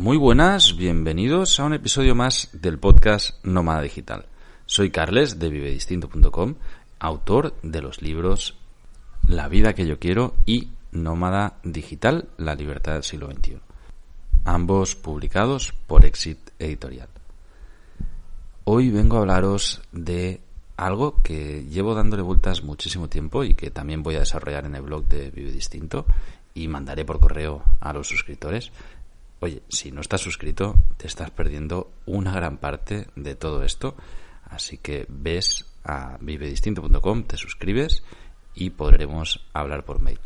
Muy buenas, bienvenidos a un episodio más del podcast Nómada Digital. Soy Carles de vivedistinto.com, autor de los libros La vida que yo quiero y Nómada Digital, la libertad del siglo XXI. Ambos publicados por Exit Editorial. Hoy vengo a hablaros de algo que llevo dándole vueltas muchísimo tiempo y que también voy a desarrollar en el blog de Vive Distinto y mandaré por correo a los suscriptores. Oye, si no estás suscrito, te estás perdiendo una gran parte de todo esto. Así que ves a vivedistinto.com, te suscribes y podremos hablar por mail.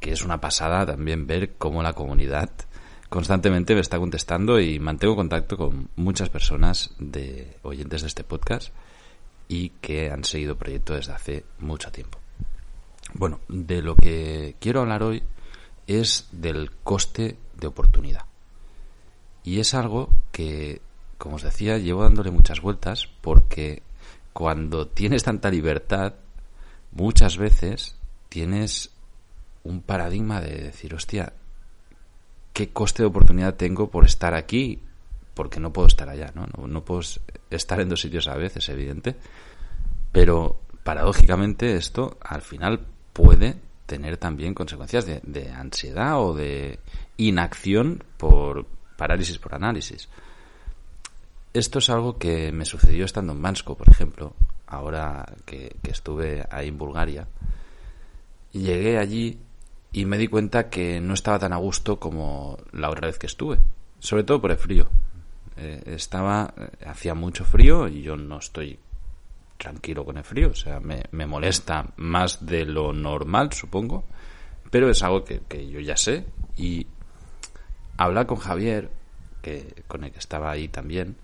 Que es una pasada también ver cómo la comunidad constantemente me está contestando y mantengo contacto con muchas personas de oyentes de este podcast y que han seguido proyecto desde hace mucho tiempo. Bueno, de lo que quiero hablar hoy es del coste de oportunidad. Y es algo que, como os decía, llevo dándole muchas vueltas porque cuando tienes tanta libertad, muchas veces tienes un paradigma de decir, hostia, ¿qué coste de oportunidad tengo por estar aquí? Porque no puedo estar allá, ¿no? No, no puedo estar en dos sitios a veces, es evidente. Pero paradójicamente esto al final puede tener también consecuencias de, de ansiedad o de inacción por parálisis por análisis. Esto es algo que me sucedió estando en Mansko, por ejemplo, ahora que, estuve ahí en Bulgaria. Llegué allí y me di cuenta que no estaba tan a gusto como la otra vez que estuve, sobre todo por el frío. Eh, estaba, hacía mucho frío y yo no estoy tranquilo con el frío, o sea, me, molesta más de lo normal, supongo, pero es algo que yo ya sé y hablar con Javier, que, con el que estaba ahí también,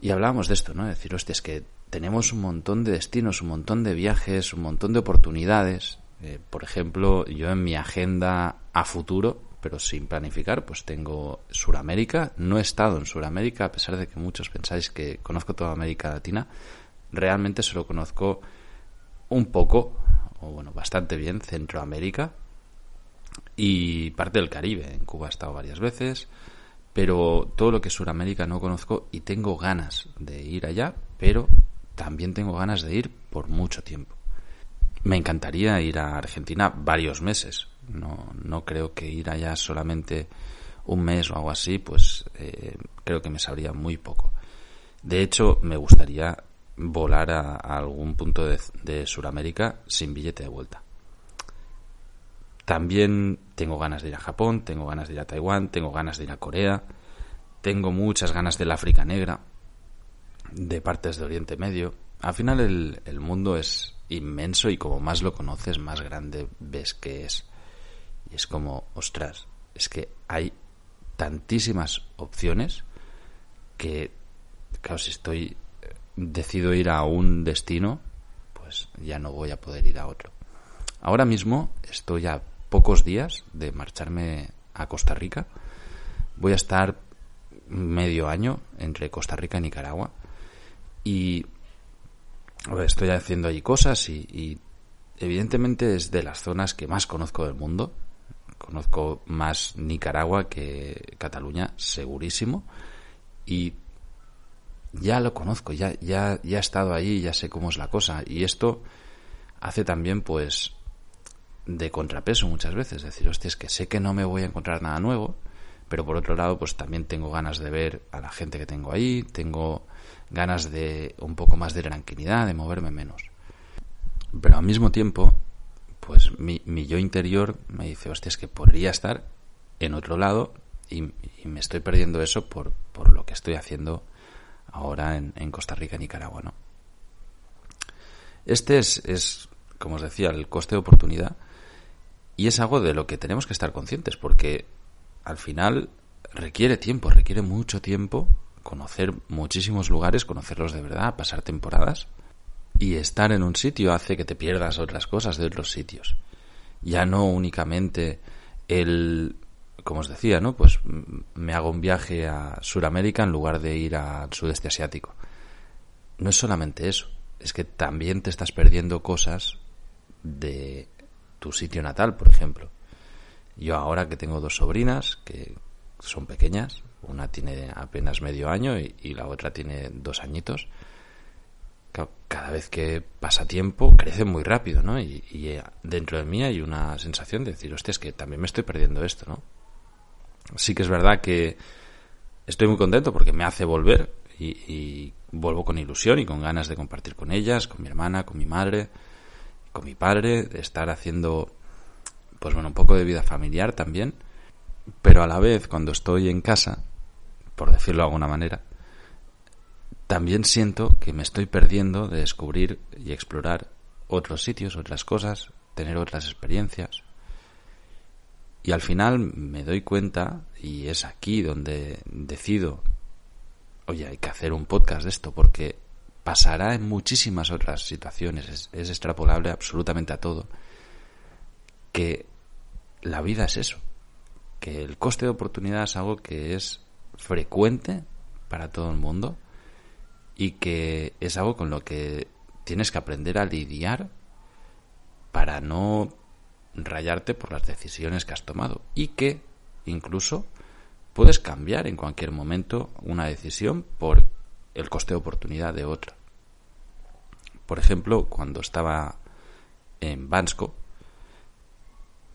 y hablábamos de esto, ¿no? decir, hostia, es que tenemos un montón de destinos, un montón de viajes, un montón de oportunidades. Eh, por ejemplo, yo en mi agenda a futuro, pero sin planificar, pues tengo Suramérica. No he estado en Suramérica, a pesar de que muchos pensáis que conozco toda América Latina realmente solo conozco un poco, o bueno, bastante bien, Centroamérica y parte del Caribe. En Cuba he estado varias veces, pero todo lo que es Suramérica no conozco y tengo ganas de ir allá, pero también tengo ganas de ir por mucho tiempo. Me encantaría ir a Argentina varios meses. No, no creo que ir allá solamente un mes o algo así, pues eh, creo que me sabría muy poco. De hecho, me gustaría volar a, a algún punto de, de Sudamérica sin billete de vuelta. También tengo ganas de ir a Japón, tengo ganas de ir a Taiwán, tengo ganas de ir a Corea, tengo muchas ganas del África Negra, de partes de Oriente Medio. Al final el, el mundo es inmenso y como más lo conoces, más grande ves que es. Y es como, ostras, es que hay tantísimas opciones que, claro, si estoy decido ir a un destino, pues ya no voy a poder ir a otro. Ahora mismo estoy a pocos días de marcharme a Costa Rica. Voy a estar medio año entre Costa Rica y Nicaragua y estoy haciendo allí cosas y, evidentemente es de las zonas que más conozco del mundo. Conozco más Nicaragua que Cataluña, segurísimo. Y ya lo conozco, ya, ya, ya he estado allí, ya sé cómo es la cosa. Y esto hace también, pues, de contrapeso muchas veces. Decir, hostia, es que sé que no me voy a encontrar nada nuevo, pero por otro lado, pues también tengo ganas de ver a la gente que tengo ahí, tengo ganas de un poco más de tranquilidad, de moverme menos. Pero al mismo tiempo, pues mi, mi yo interior me dice, hostia, es que podría estar en otro lado y, me estoy perdiendo eso por, por lo que estoy haciendo ahora en, en Costa Rica Nicaragua, ¿no? Este es, es, como os decía, el coste de oportunidad y es algo de lo que tenemos que estar conscientes porque al final requiere tiempo, requiere mucho tiempo conocer muchísimos lugares, conocerlos de verdad, pasar temporadas y estar en un sitio hace que te pierdas otras cosas de otros sitios. Ya no únicamente el como os decía, ¿no? Pues me hago un viaje a Sudamérica en lugar de ir al sudeste asiático. No es solamente eso, es que también te estás perdiendo cosas de tu sitio natal, por ejemplo. Yo ahora que tengo dos sobrinas, que son pequeñas, una tiene apenas medio año y, la otra tiene dos añitos. Cada vez que pasa tiempo crece muy rápido, ¿no? Y, eh, dentro de mí hay una sensación de decir, hostia, es que también me estoy perdiendo esto, ¿no? Sí que es verdad que estoy muy contento porque me hace volver y, vuelvo con ilusión y con ganas de compartir con ellas, con mi hermana, con mi madre, con mi padre, de estar haciendo, pues bueno, un poco de vida familiar también. Pero a la vez, cuando estoy en casa, por decirlo de alguna manera, también siento que me estoy perdiendo de descubrir y explorar otros sitios, otras cosas, tener otras experiencias. Y al final me doy cuenta, y es aquí donde decido, oye, hay que hacer un podcast de esto, porque pasará en muchísimas otras situaciones, es, extrapolable absolutamente a todo, que la vida es eso, que el coste de oportunidad es algo que es frecuente para todo el mundo y que es algo con lo que tienes que aprender a lidiar para no rayarte por las decisiones que has tomado y que incluso puedes cambiar en cualquier momento una decisión por el coste de oportunidad de otra. Por ejemplo, cuando estaba en Bansko,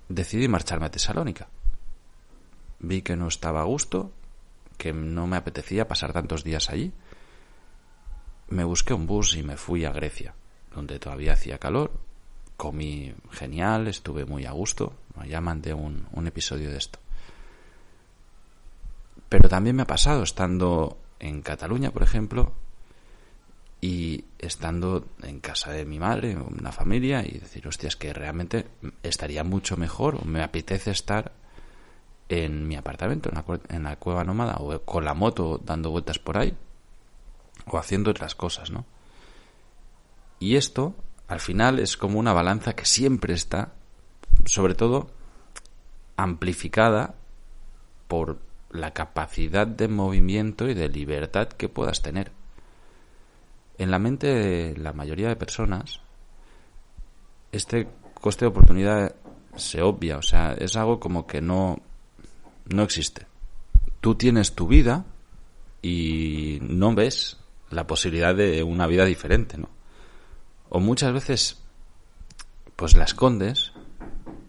decidí marcharme a Tesalónica. Vi que no estaba a gusto que no me apetecía pasar tantos días allí, me busqué un bus y me fui a Grecia, donde todavía hacía calor. Comí genial, estuve muy a gusto. Ya mandé un, un episodio de esto. Pero también me ha pasado estando en Cataluña, por ejemplo, y estando en casa de mi madre, una familia, y decir, hostia, es que realmente estaría mucho mejor, o me apetece estar en mi apartamento, en la, cueva nómada, o con la moto dando vueltas por ahí, o haciendo otras cosas, ¿no? Y esto, al final, es como una balanza que siempre está, sobre todo, amplificada por la capacidad de movimiento y de libertad que puedas tener. En la mente de la mayoría de personas, este coste de oportunidad se obvia, o sea, es algo como que no, no existe. Tú tienes tu vida y no ves la posibilidad de una vida diferente, ¿no? O muchas veces, pues la escondes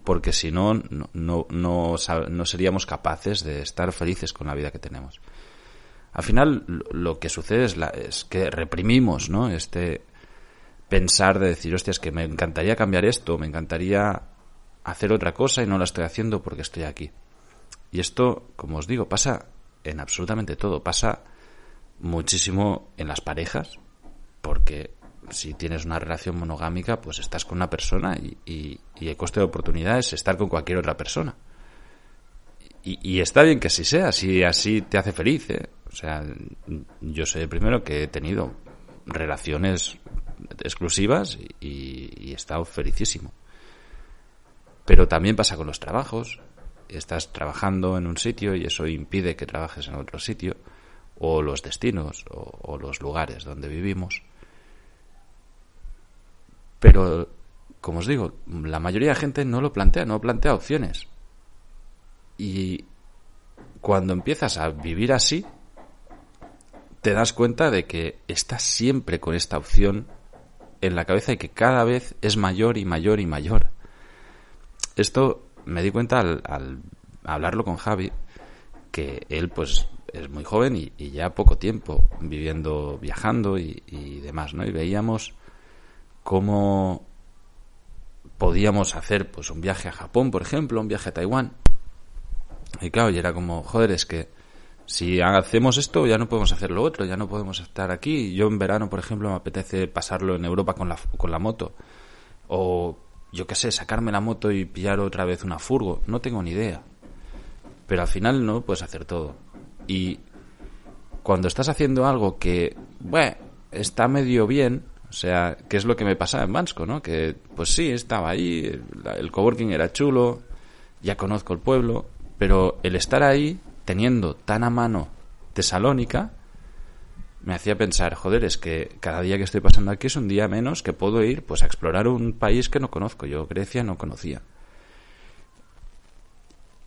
porque si no, no, no, no, seríamos capaces de estar felices con la vida que tenemos. Al final, lo que sucede es, la, es que reprimimos, ¿no? Este pensar de decir, hostia, es que me encantaría cambiar esto, me encantaría hacer otra cosa y no la estoy haciendo porque estoy aquí. Y esto, como os digo, pasa en absolutamente todo. Pasa muchísimo en las parejas, porque si tienes una relación monogámica, pues estás con una persona y, el coste de oportunidad es estar con cualquier otra persona. Y, está bien que así sea, si así te hace feliz. ¿eh? O sea, yo el primero que he tenido relaciones exclusivas y, he estado felicísimo. Pero también pasa con los trabajos, estás trabajando en un sitio y eso impide que trabajes en otro sitio, o los destinos, o, los lugares donde vivimos. Pero, como os digo, la mayoría de gente no lo plantea, no plantea opciones. Y cuando empiezas a vivir así, te das cuenta de que estás siempre con esta opción en la cabeza y que cada vez es mayor y mayor y mayor. Esto me di cuenta al, hablarlo con Javi que él pues es muy joven y, ya poco tiempo viviendo, viajando y, demás, ¿no? Y veíamos cómo podíamos hacer pues un viaje a Japón, por ejemplo, un viaje a Taiwán. Y claro, y era como, joder, es que si hacemos esto ya no podemos hacer lo otro, ya no podemos estar aquí. Yo en verano, por ejemplo, me apetece pasarlo en Europa con la, con la moto. O yo qué sé, sacarme la moto y pillar otra vez una furgo, no tengo ni idea. Pero al final no puedes hacer todo. Y cuando estás haciendo algo que, bueno, está medio bien, o sea, que es lo que me pasaba en Bansko, ¿no? Que, pues sí, estaba ahí, el coworking era chulo, ya conozco el pueblo, pero el estar ahí, teniendo tan a mano Tesalónica, me hacía pensar, joder, es que cada día que estoy pasando aquí es un día menos que puedo ir pues a explorar un país que no conozco. Yo Grecia no conocía.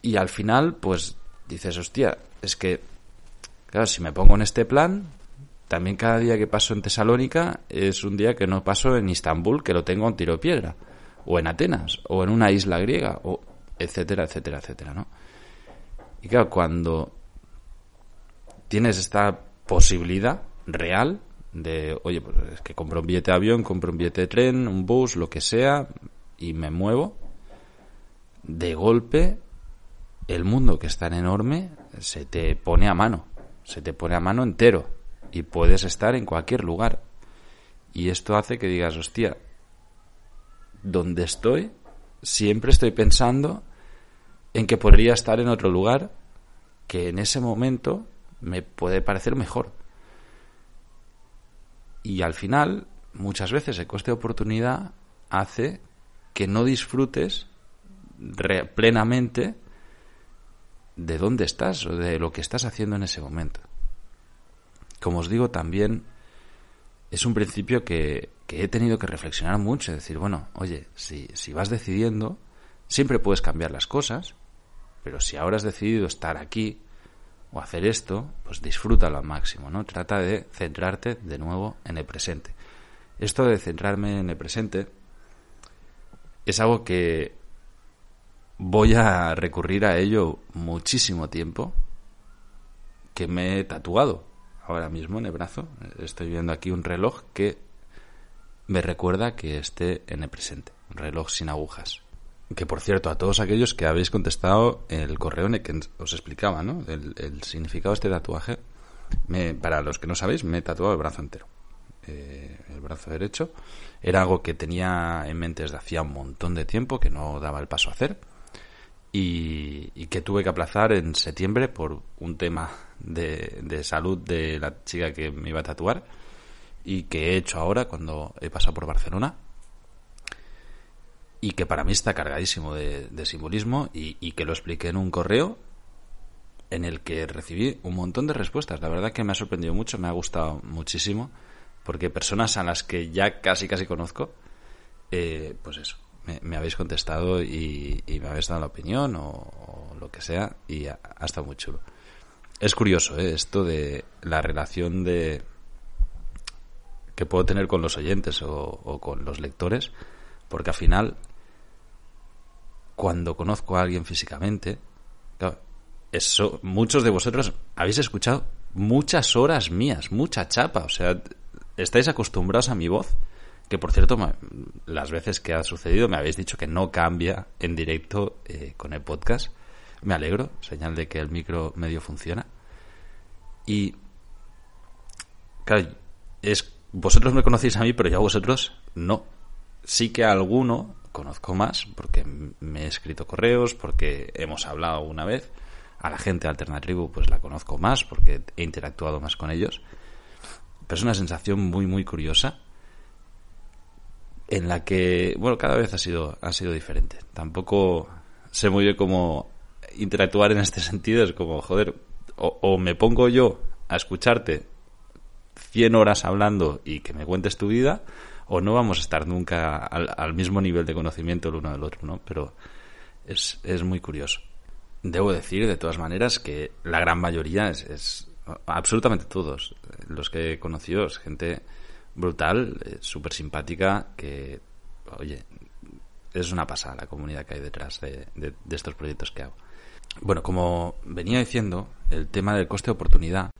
Y al final, pues dices, hostia, es que, claro, si me pongo en este plan, también cada día que paso en Tesalónica es un día que no paso en Istambul, que lo tengo a tiro piedra, o en Atenas, o en una isla griega, o etcétera, etcétera, etcétera, ¿no? Y claro, cuando tienes esta posibilidad real de, oye, pues es que compro un billete de avión, compro un billete de tren, un bus, lo que sea, y me muevo, de golpe el mundo que es tan enorme se te pone a mano, se te pone a mano entero y puedes estar en cualquier lugar. Y esto hace que digas, hostia, donde estoy, siempre estoy pensando en que podría estar en otro lugar que en ese momento me puede parecer mejor. Y al final, muchas veces el coste de oportunidad hace que no disfrutes plenamente de dónde estás o de lo que estás haciendo en ese momento. Como os digo, también es un principio que, he tenido que reflexionar mucho, decir, bueno, oye, si vas decidiendo, siempre puedes cambiar las cosas, pero si ahora has decidido estar aquí o hacer esto, pues disfrútalo al máximo, ¿no? Trata de centrarte de nuevo en el presente. Esto de centrarme en el presente es algo que voy a recurrir a ello muchísimo tiempo, que me he tatuado ahora mismo en el brazo. Estoy viendo aquí un reloj que me recuerda que esté en el presente, un reloj sin agujas. Que por cierto, a todos aquellos que habéis contestado el correo en el que os explicaba, ¿no? El, significado de este tatuaje. Me, para los que no sabéis, me he tatuado el brazo entero. Eh, el brazo derecho. Era algo que tenía en mente desde hacía un montón de tiempo, que no daba el paso a hacer y, que tuve que aplazar en septiembre por un tema de, de, salud de la chica que me iba a tatuar y que he hecho ahora cuando he pasado por Barcelona y que para mí está cargadísimo de, simbolismo y, y, que lo expliqué en un correo en el que recibí un montón de respuestas. La verdad que me ha sorprendido mucho, me ha gustado muchísimo porque personas a las que ya casi casi conozco, eh, pues eso, me, habéis contestado y, me habéis dado la opinión o, lo que sea y ha, estado muy chulo. Es curioso ¿eh? esto de la relación de que puedo tener con los oyentes o, con los lectores, porque al final, cuando conozco a alguien físicamente, eso, muchos de vosotros habéis escuchado muchas horas mías, mucha chapa, o sea, estáis acostumbrados a mi voz que por cierto, las veces que ha sucedido me habéis dicho que no cambia en directo eh, con el podcast. Me alegro, señal de que el micro medio funciona. Y, claro, es, vosotros me conocéis a mí, pero yo a vosotros no. Sí que a alguno conozco más, porque me he escrito correos, porque hemos hablado una vez. A la gente alternativa pues la conozco más, porque he interactuado más con ellos. Pero es una sensación muy, muy curiosa en la que, bueno, cada vez ha sido, ha sido diferente. Tampoco sé muy bien cómo interactuar en este sentido. Es como, joder, o, me pongo yo a escucharte 100 horas hablando y que me cuentes tu vida, o no vamos a estar nunca al, mismo nivel de conocimiento el uno del otro, ¿no? Pero es, es muy curioso. Debo decir, de todas maneras, que la gran mayoría es, es absolutamente todos los que he conocido, es gente brutal, eh, súper simpática, que, oye, es una pasada la comunidad que hay detrás de, estos proyectos que hago. Bueno, como venía diciendo, el tema del coste de oportunidad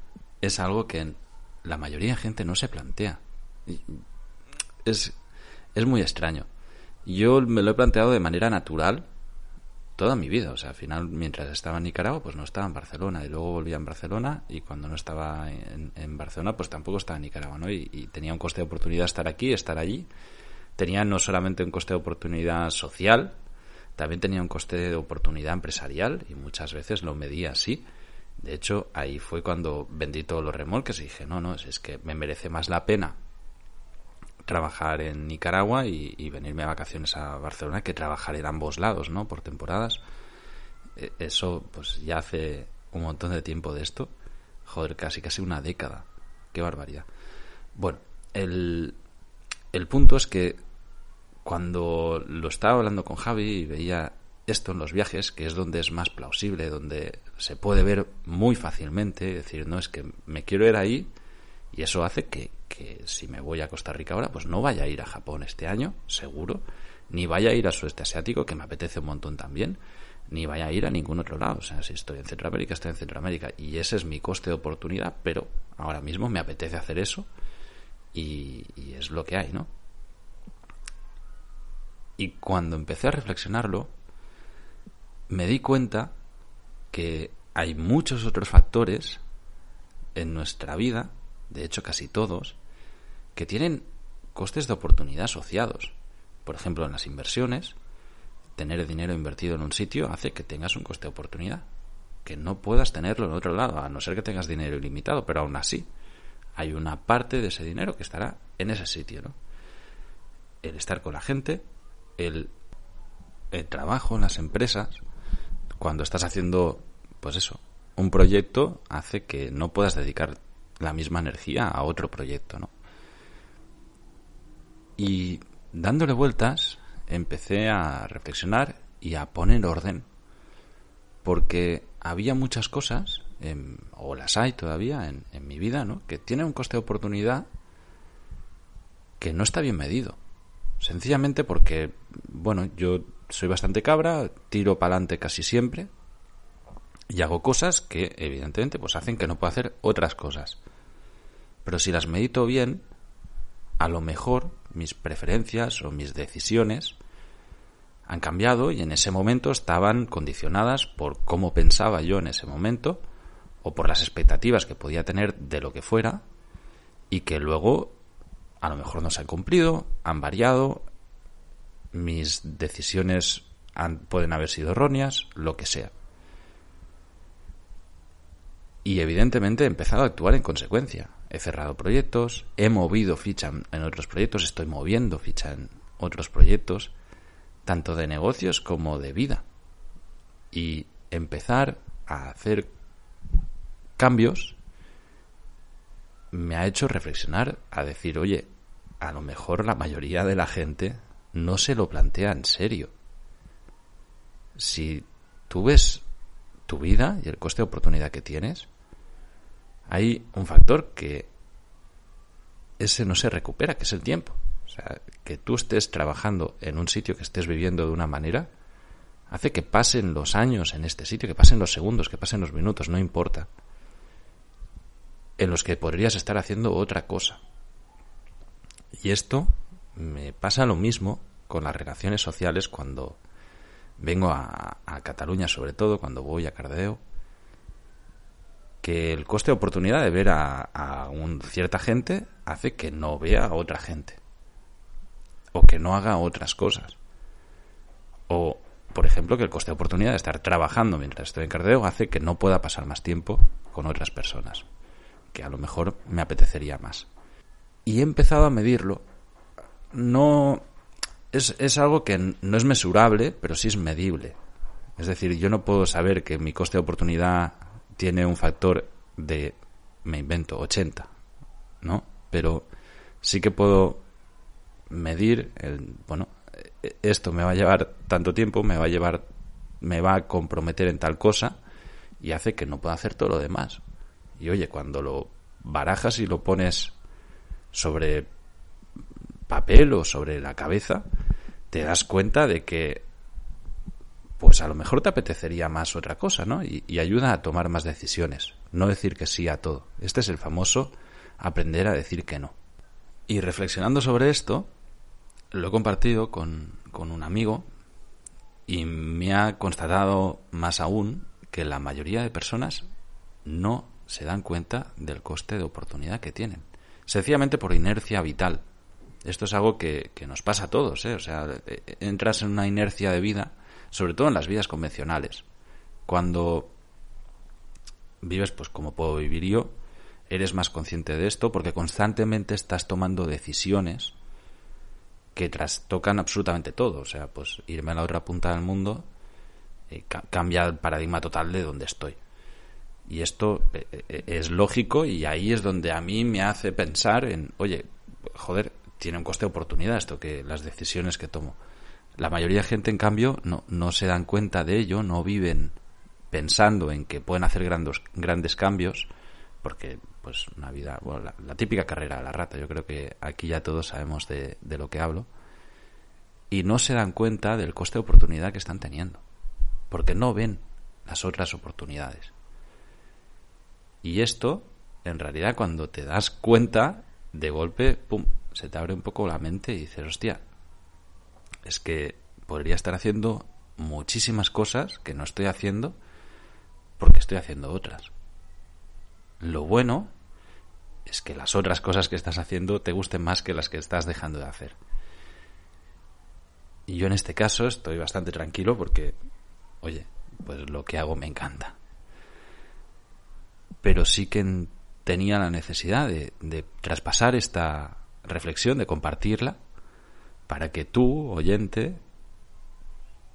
es algo que la mayoría de gente no se plantea. Es, es muy extraño. Yo me lo he planteado de manera natural toda mi vida. O sea, al final, mientras estaba en Nicaragua, pues no estaba en Barcelona. Y luego volvía en Barcelona. Y cuando no estaba en, Barcelona, pues tampoco estaba en Nicaragua, ¿no? Y, tenía un coste de oportunidad estar aquí, estar allí. Tenía no solamente un coste de oportunidad social, también tenía un coste de oportunidad empresarial. Y muchas veces lo medía así. De hecho, ahí fue cuando vendí todos los remolques y dije, no, no, es que me merece más la pena trabajar en Nicaragua y, venirme a vacaciones a Barcelona que trabajar en ambos lados, ¿no? Por temporadas. E, eso, pues ya hace un montón de tiempo de esto. Joder, casi casi una década. Qué barbaridad. Bueno, el, el punto es que cuando lo estaba hablando con Javi y veía esto en los viajes, que es donde es más plausible, donde se puede ver muy fácilmente, decir, no, es que me quiero ir ahí y eso hace que, que si me voy a Costa Rica ahora, pues no vaya a ir a Japón este año, seguro, ni vaya a ir a sudeste asiático, que me apetece un montón también, ni vaya a ir a ningún otro lado. O sea, si estoy en Centroamérica, estoy en Centroamérica. Y ese es mi coste de oportunidad, pero ahora mismo me apetece hacer eso y, y es lo que hay, ¿no? Y cuando empecé a reflexionarlo, me di cuenta que hay muchos otros factores en nuestra vida, de hecho casi todos, que tienen costes de oportunidad asociados. Por ejemplo, en las inversiones, tener dinero invertido en un sitio hace que tengas un coste de oportunidad, que no puedas tenerlo en otro lado, a no ser que tengas dinero ilimitado, pero aún así hay una parte de ese dinero que estará en ese sitio, ¿no? El estar con la gente, el, el trabajo en las empresas, cuando estás haciendo, pues eso, un proyecto hace que no puedas dedicar la misma energía a otro proyecto, ¿no? Y dándole vueltas, empecé a reflexionar y a poner orden, porque había muchas cosas, o las hay todavía en, en mi vida, ¿no? Que tienen un coste de oportunidad que no está bien medido. Sencillamente porque, bueno, yo soy bastante cabra, tiro para adelante casi siempre y hago cosas que, evidentemente, pues hacen que no pueda hacer otras cosas. Pero si las medito bien, a lo mejor mis preferencias o mis decisiones han cambiado y en ese momento estaban condicionadas por cómo pensaba yo en ese momento o por las expectativas que podía tener de lo que fuera y que luego a lo mejor no se han cumplido, han variado, mis decisiones pueden haber sido erróneas, lo que sea. Y evidentemente he empezado a actuar en consecuencia. He cerrado proyectos, he movido ficha en otros proyectos, estoy moviendo ficha en otros proyectos, tanto de negocios como de vida. Y empezar a hacer cambios me ha hecho reflexionar a decir, oye, a lo mejor la mayoría de la gente no se lo plantea en serio. Si tú ves tu vida y el coste de oportunidad que tienes, hay un factor que ese no se recupera, que es el tiempo. O sea, que tú estés trabajando en un sitio, que estés viviendo de una manera, hace que pasen los años en este sitio, que pasen los segundos, que pasen los minutos, no importa, en los que podrías estar haciendo otra cosa. Y esto me pasa lo mismo con las relaciones sociales cuando vengo a, Cataluña, sobre todo cuando voy a Cardeo, que el coste de oportunidad de ver a, a un, cierta gente hace que no vea a otra gente o que no haga otras cosas. O, por ejemplo, que el coste de oportunidad de estar trabajando mientras estoy en Cardeo hace que no pueda pasar más tiempo con otras personas, que a lo mejor me apetecería más y he empezado a medirlo. No es, es algo que no es mesurable, pero sí es medible. Es decir, yo no puedo saber que mi coste de oportunidad tiene un factor de, me invento, 80, ¿no? Pero sí que puedo medir, el, bueno, esto me va a llevar tanto tiempo, me va a llevar, me va a comprometer en tal cosa y hace que no pueda hacer todo lo demás. Y oye, cuando lo barajas y lo pones sobre papel o sobre la cabeza, te das cuenta de que pues a lo mejor te apetecería más otra cosa, ¿no? Y, ayuda a tomar más decisiones, no decir que sí a todo. Este es el famoso aprender a decir que no. Y reflexionando sobre esto, lo he compartido con, con un amigo y me ha constatado más aún que la mayoría de personas no se dan cuenta del coste de oportunidad que tienen sencillamente por inercia vital. Esto es algo que, nos pasa a todos, ¿eh? O sea, eh, entras en una inercia de vida, sobre todo en las vidas convencionales. Cuando vives, pues como puedo vivir yo, eres más consciente de esto porque constantemente estás tomando decisiones que trastocan absolutamente todo. O sea, pues irme a la otra punta del mundo eh, cambia el paradigma total de donde estoy. Y esto eh, eh, es lógico y ahí es donde a mí me hace pensar en, oye, joder, tiene un coste de oportunidad esto que las decisiones que tomo. La mayoría de gente, en cambio, no, no se dan cuenta de ello, no viven pensando en que pueden hacer grandes, grandes cambios, porque pues una vida, bueno, la, típica carrera de la rata, yo creo que aquí ya todos sabemos de, de lo que hablo, y no se dan cuenta del coste de oportunidad que están teniendo, porque no ven las otras oportunidades. Y esto, en realidad, cuando te das cuenta, de golpe, pum, se te abre un poco la mente y dices, hostia, es que podría estar haciendo muchísimas cosas que no estoy haciendo porque estoy haciendo otras. Lo bueno es que las otras cosas que estás haciendo te gusten más que las que estás dejando de hacer. Y yo en este caso estoy bastante tranquilo porque, oye, pues lo que hago me encanta. Pero sí que tenía la necesidad de, de traspasar esta reflexión, de compartirla, para que tú, oyente,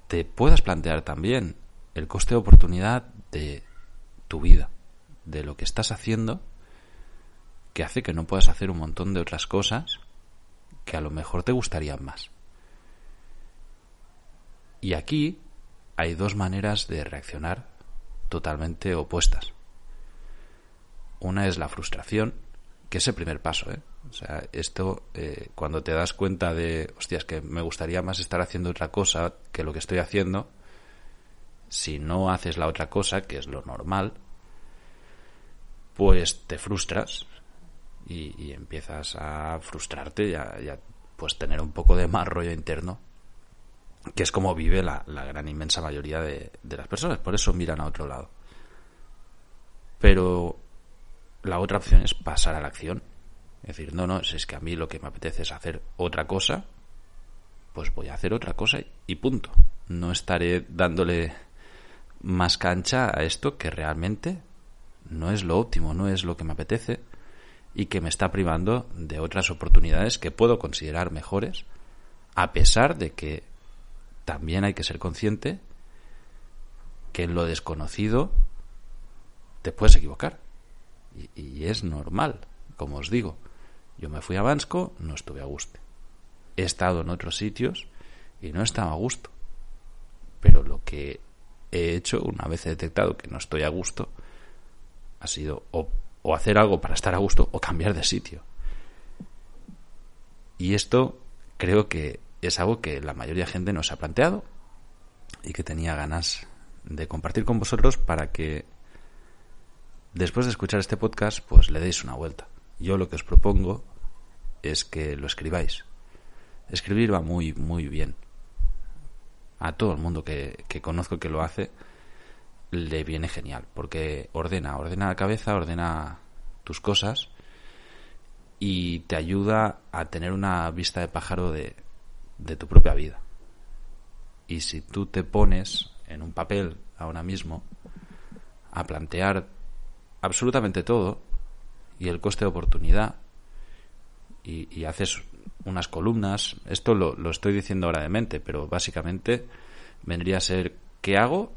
te puedas plantear también el coste de oportunidad de tu vida, de lo que estás haciendo, que hace que no puedas hacer un montón de otras cosas que a lo mejor te gustarían más. Y aquí hay dos maneras de reaccionar totalmente opuestas. Una es la frustración, que es el primer paso, ¿eh? O sea, esto, eh, cuando te das cuenta de, hostias, que me gustaría más estar haciendo otra cosa que lo que estoy haciendo, si no haces la otra cosa, que es lo normal, pues te frustras y, empiezas a frustrarte y a, pues tener un poco de más rollo interno, que es como vive la, gran inmensa mayoría de, de las personas, por eso miran a otro lado. Pero la otra opción es pasar a la acción es decir, no, no, si es que a mí lo que me apetece es hacer otra cosa, pues voy a hacer otra cosa y punto. No estaré dándole más cancha a esto que realmente no es lo óptimo, no es lo que me apetece y que me está privando de otras oportunidades que puedo considerar mejores, a pesar de que también hay que ser consciente que en lo desconocido te puedes equivocar. Y, es normal, como os digo. Yo me fui a Bansko, no estuve a gusto. He estado en otros sitios y no estaba a gusto. Pero lo que he hecho, una vez he detectado que no estoy a gusto, ha sido o, o hacer algo para estar a gusto o cambiar de sitio. Y esto creo que es algo que la mayoría de gente no se ha planteado y que tenía ganas de compartir con vosotros para que después de escuchar este podcast pues le deis una vuelta. Yo lo que os propongo es que lo escribáis. Escribir va muy, muy bien. A todo el mundo que, conozco que lo hace, le viene genial, porque ordena, ordena la cabeza, ordena tus cosas y te ayuda a tener una vista de pájaro de, de tu propia vida. Y si tú te pones en un papel ahora mismo a plantear absolutamente todo y el coste de oportunidad, y, haces unas columnas, esto lo, lo, estoy diciendo ahora de mente, pero básicamente vendría a ser qué hago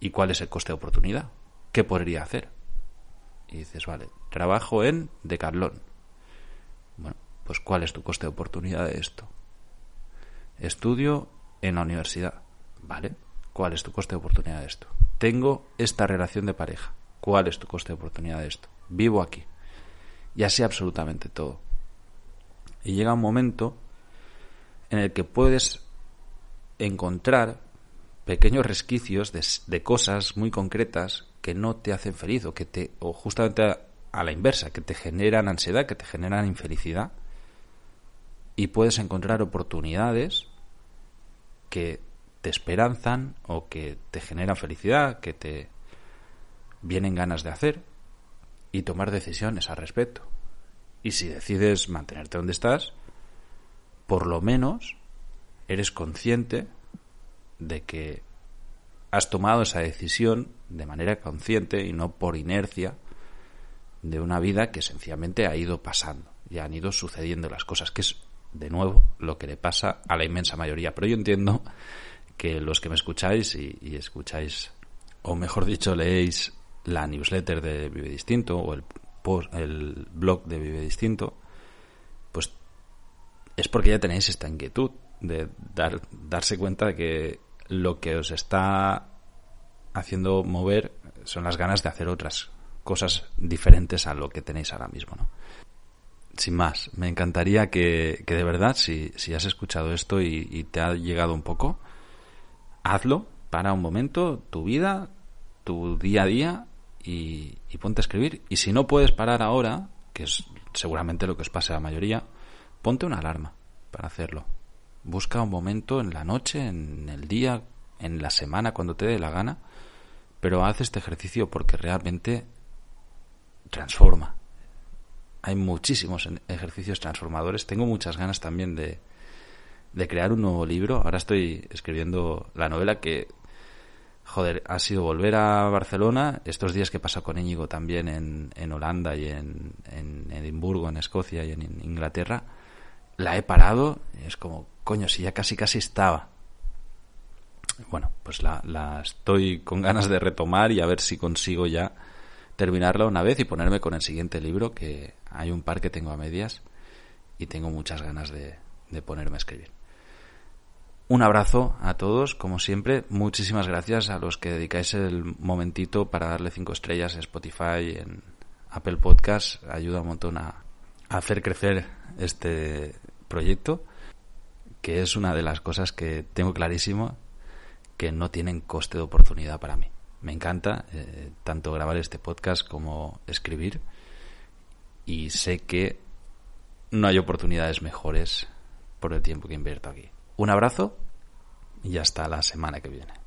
y cuál es el coste de oportunidad, qué podría hacer. Y dices, vale, trabajo en Decathlon. Bueno, pues cuál es tu coste de oportunidad de esto. Estudio en la universidad. Vale, ¿cuál es tu coste de oportunidad de esto? Tengo esta relación de pareja. ¿Cuál es tu coste de oportunidad de esto? Vivo aquí y así absolutamente todo. Y llega un momento en el que puedes encontrar pequeños resquicios de, cosas muy concretas que no te hacen feliz o que te o justamente a, a, la inversa que te generan ansiedad que te generan infelicidad y puedes encontrar oportunidades que te esperanzan o que te generan felicidad que te vienen ganas de hacer y tomar decisiones al respecto. Y si decides mantenerte donde estás, por lo menos eres consciente de que has tomado esa decisión de manera consciente y no por inercia de una vida que sencillamente ha ido pasando y han ido sucediendo las cosas, que es de nuevo lo que le pasa a la inmensa mayoría. Pero yo entiendo que los que me escucháis y, y escucháis, o mejor dicho, leéis la newsletter de Vive Distinto o el, post, el blog de Vive Distinto, pues es porque ya tenéis esta inquietud de dar, darse cuenta de que lo que os está haciendo mover son las ganas de hacer otras cosas diferentes a lo que tenéis ahora mismo, ¿no? Sin más, me encantaría que, que de verdad, si, si, has escuchado esto y, te ha llegado un poco, hazlo, para un momento, tu vida, tu día a día y, ponte a escribir. Y si no puedes parar ahora, que es seguramente lo que os pase a la mayoría, ponte una alarma para hacerlo. Busca un momento en la noche, en el día, en la semana, cuando te dé la gana, pero haz este ejercicio porque realmente transforma. Hay muchísimos ejercicios transformadores. Tengo muchas ganas también de, de crear un nuevo libro. Ahora estoy escribiendo la novela que, joder, ha sido volver a Barcelona. Estos días que he pasado con Íñigo también en, en Holanda y en, en, Edimburgo, en Escocia y en Inglaterra, la he parado. Es como, coño, si ya casi casi estaba bueno, pues la, la, estoy con ganas de retomar y a ver si consigo ya terminarla una vez y ponerme con el siguiente libro, que hay un par que tengo a medias y tengo muchas ganas de, de ponerme a escribir. Un abrazo a todos, como siempre. Muchísimas gracias a los que dedicáis el momentito para darle cinco estrellas en Spotify, en Apple Podcast. Ayuda un montón a, hacer crecer este proyecto, que es una de las cosas que tengo clarísimo que no tienen coste de oportunidad para mí. Me encanta eh, tanto grabar este podcast como escribir y sé que no hay oportunidades mejores por el tiempo que invierto aquí. Un abrazo y hasta la semana que viene.